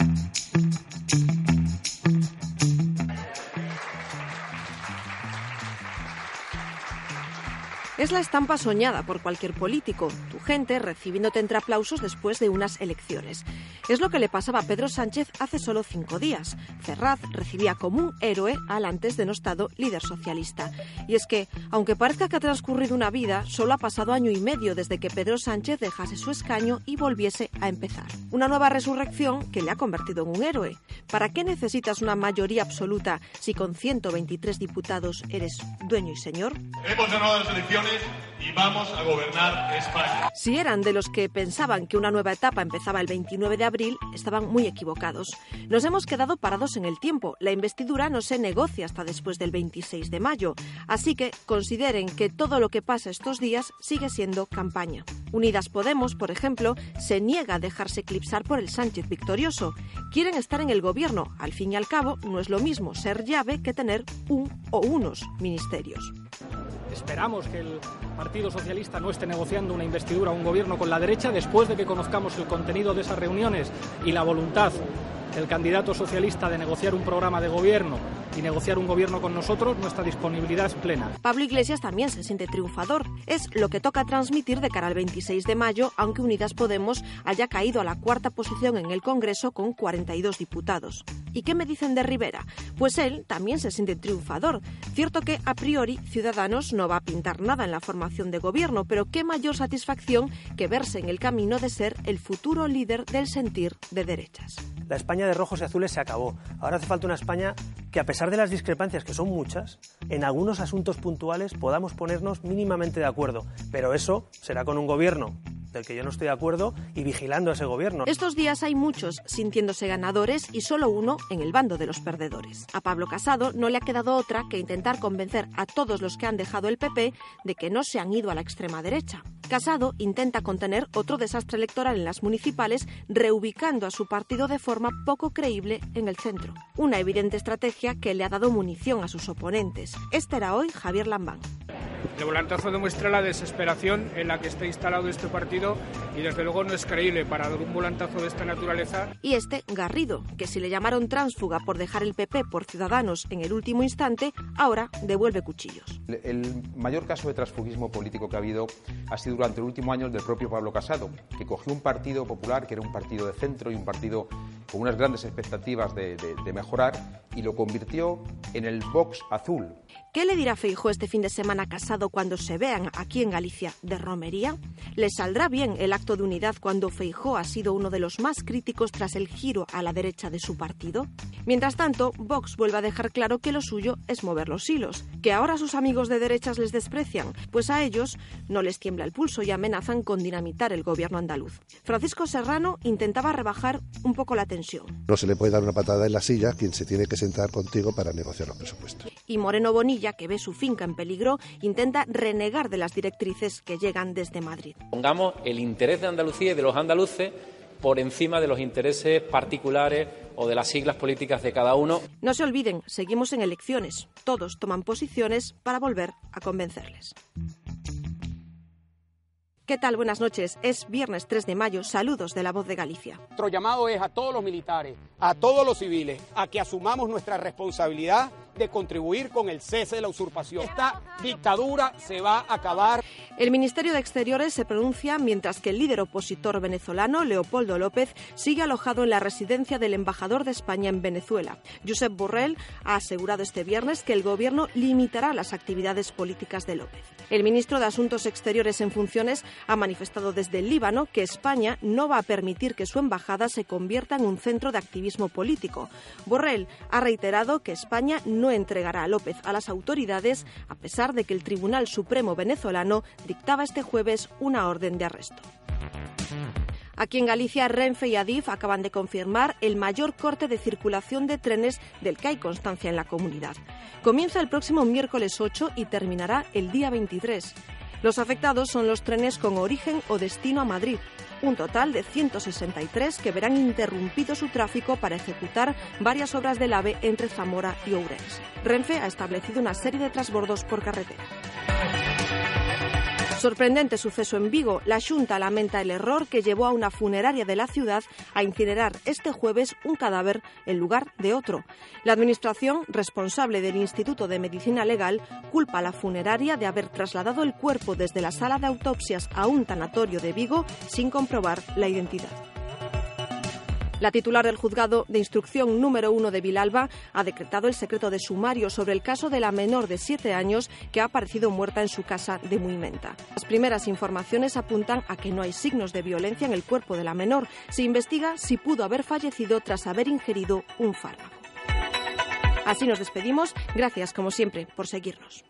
うん。Es la estampa soñada por cualquier político, tu gente recibiéndote entre aplausos después de unas elecciones. Es lo que le pasaba a Pedro Sánchez hace solo cinco días. Ferraz recibía como un héroe al antes denostado líder socialista. Y es que, aunque parezca que ha transcurrido una vida, solo ha pasado año y medio desde que Pedro Sánchez dejase su escaño y volviese a empezar. Una nueva resurrección que le ha convertido en un héroe. ¿Para qué necesitas una mayoría absoluta si con 123 diputados eres dueño y señor? Hemos ganado las elecciones y vamos a gobernar España. Si eran de los que pensaban que una nueva etapa empezaba el 29 de abril, estaban muy equivocados. Nos hemos quedado parados en el tiempo. La investidura no se negocia hasta después del 26 de mayo. Así que consideren que todo lo que pasa estos días sigue siendo campaña. Unidas Podemos, por ejemplo, se niega a dejarse eclipsar por el Sánchez victorioso. Quieren estar en el gobierno. Al fin y al cabo, no es lo mismo ser llave que tener un o unos ministerios. Esperamos que el Partido Socialista no esté negociando una investidura o un gobierno con la derecha después de que conozcamos el contenido de esas reuniones y la voluntad del candidato socialista de negociar un programa de gobierno y negociar un gobierno con nosotros, nuestra disponibilidad es plena. Pablo Iglesias también se siente triunfador. Es lo que toca transmitir de cara al 26 de mayo, aunque Unidas Podemos haya caído a la cuarta posición en el Congreso con 42 diputados. ¿Y qué me dicen de Rivera? Pues él también se siente triunfador. Cierto que a priori Ciudadanos no va a pintar nada en la formación de gobierno, pero qué mayor satisfacción que verse en el camino de ser el futuro líder del sentir de derechas. La España de rojos y azules se acabó. Ahora hace falta una España que a pesar de las discrepancias, que son muchas, en algunos asuntos puntuales podamos ponernos mínimamente de acuerdo. Pero eso será con un gobierno del que yo no estoy de acuerdo y vigilando a ese gobierno. Estos días hay muchos sintiéndose ganadores y solo uno en el bando de los perdedores. A Pablo Casado no le ha quedado otra que intentar convencer a todos los que han dejado el PP de que no se han ido a la extrema derecha. Casado intenta contener otro desastre electoral en las municipales, reubicando a su partido de forma poco creíble en el centro. Una evidente estrategia que le ha dado munición a sus oponentes. Este era hoy Javier Lambán. El volantazo demuestra la desesperación en la que está instalado este partido y desde luego no es creíble para dar un volantazo de esta naturaleza. Y este Garrido, que si le llamaron tránsfuga por dejar el PP por Ciudadanos en el último instante, ahora devuelve cuchillos. El mayor caso de transfugismo político que ha habido ha sido durante el último año del propio Pablo Casado, que cogió un partido popular que era un partido de centro y un partido con unas grandes expectativas de, de, de mejorar y lo convirtió en el Vox azul. ¿Qué le dirá Feijóo este fin de semana casado cuando se vean aquí en Galicia de romería? ¿Le saldrá bien el acto de unidad cuando Feijóo ha sido uno de los más críticos tras el giro a la derecha de su partido? Mientras tanto, Vox vuelve a dejar claro que lo suyo es mover los hilos, que ahora sus amigos de derechas les desprecian, pues a ellos no les tiembla el pulso y amenazan con dinamitar el gobierno andaluz. Francisco Serrano intentaba rebajar un poco la tensión. No se le puede dar una patada en la silla quien se tiene que sentar contigo para negociar los presupuestos. Y Moreno Bonilla, que ve su finca en peligro, intenta renegar de las directrices que llegan desde Madrid. Pongamos el interés de Andalucía y de los andaluces por encima de los intereses particulares o de las siglas políticas de cada uno. No se olviden, seguimos en elecciones. Todos toman posiciones para volver a convencerles. ¿Qué tal? Buenas noches. Es viernes 3 de mayo. Saludos de la voz de Galicia. Nuestro llamado es a todos los militares, a todos los civiles, a que asumamos nuestra responsabilidad de contribuir con el cese de la usurpación. Esta dictadura se va a acabar. El Ministerio de Exteriores se pronuncia mientras que el líder opositor venezolano, Leopoldo López, sigue alojado en la residencia del embajador de España en Venezuela. Josep Borrell ha asegurado este viernes que el gobierno limitará las actividades políticas de López. El ministro de Asuntos Exteriores en funciones ha manifestado desde el Líbano que España no va a permitir que su embajada se convierta en un centro de activismo político. Borrell ha reiterado que España no entregará a López a las autoridades a pesar de que el Tribunal Supremo venezolano dictaba este jueves una orden de arresto. Aquí en Galicia, Renfe y Adif acaban de confirmar el mayor corte de circulación de trenes del que hay constancia en la comunidad. Comienza el próximo miércoles 8 y terminará el día 23. Los afectados son los trenes con origen o destino a Madrid, un total de 163 que verán interrumpido su tráfico para ejecutar varias obras del AVE entre Zamora y Ourense. Renfe ha establecido una serie de transbordos por carretera. Sorprendente suceso en Vigo. La Junta lamenta el error que llevó a una funeraria de la ciudad a incinerar este jueves un cadáver en lugar de otro. La Administración, responsable del Instituto de Medicina Legal, culpa a la funeraria de haber trasladado el cuerpo desde la sala de autopsias a un tanatorio de Vigo sin comprobar la identidad. La titular del juzgado de instrucción número uno de Vilalba ha decretado el secreto de sumario sobre el caso de la menor de siete años que ha aparecido muerta en su casa de Muimenta. Las primeras informaciones apuntan a que no hay signos de violencia en el cuerpo de la menor. Se investiga si pudo haber fallecido tras haber ingerido un fármaco. Así nos despedimos. Gracias, como siempre, por seguirnos.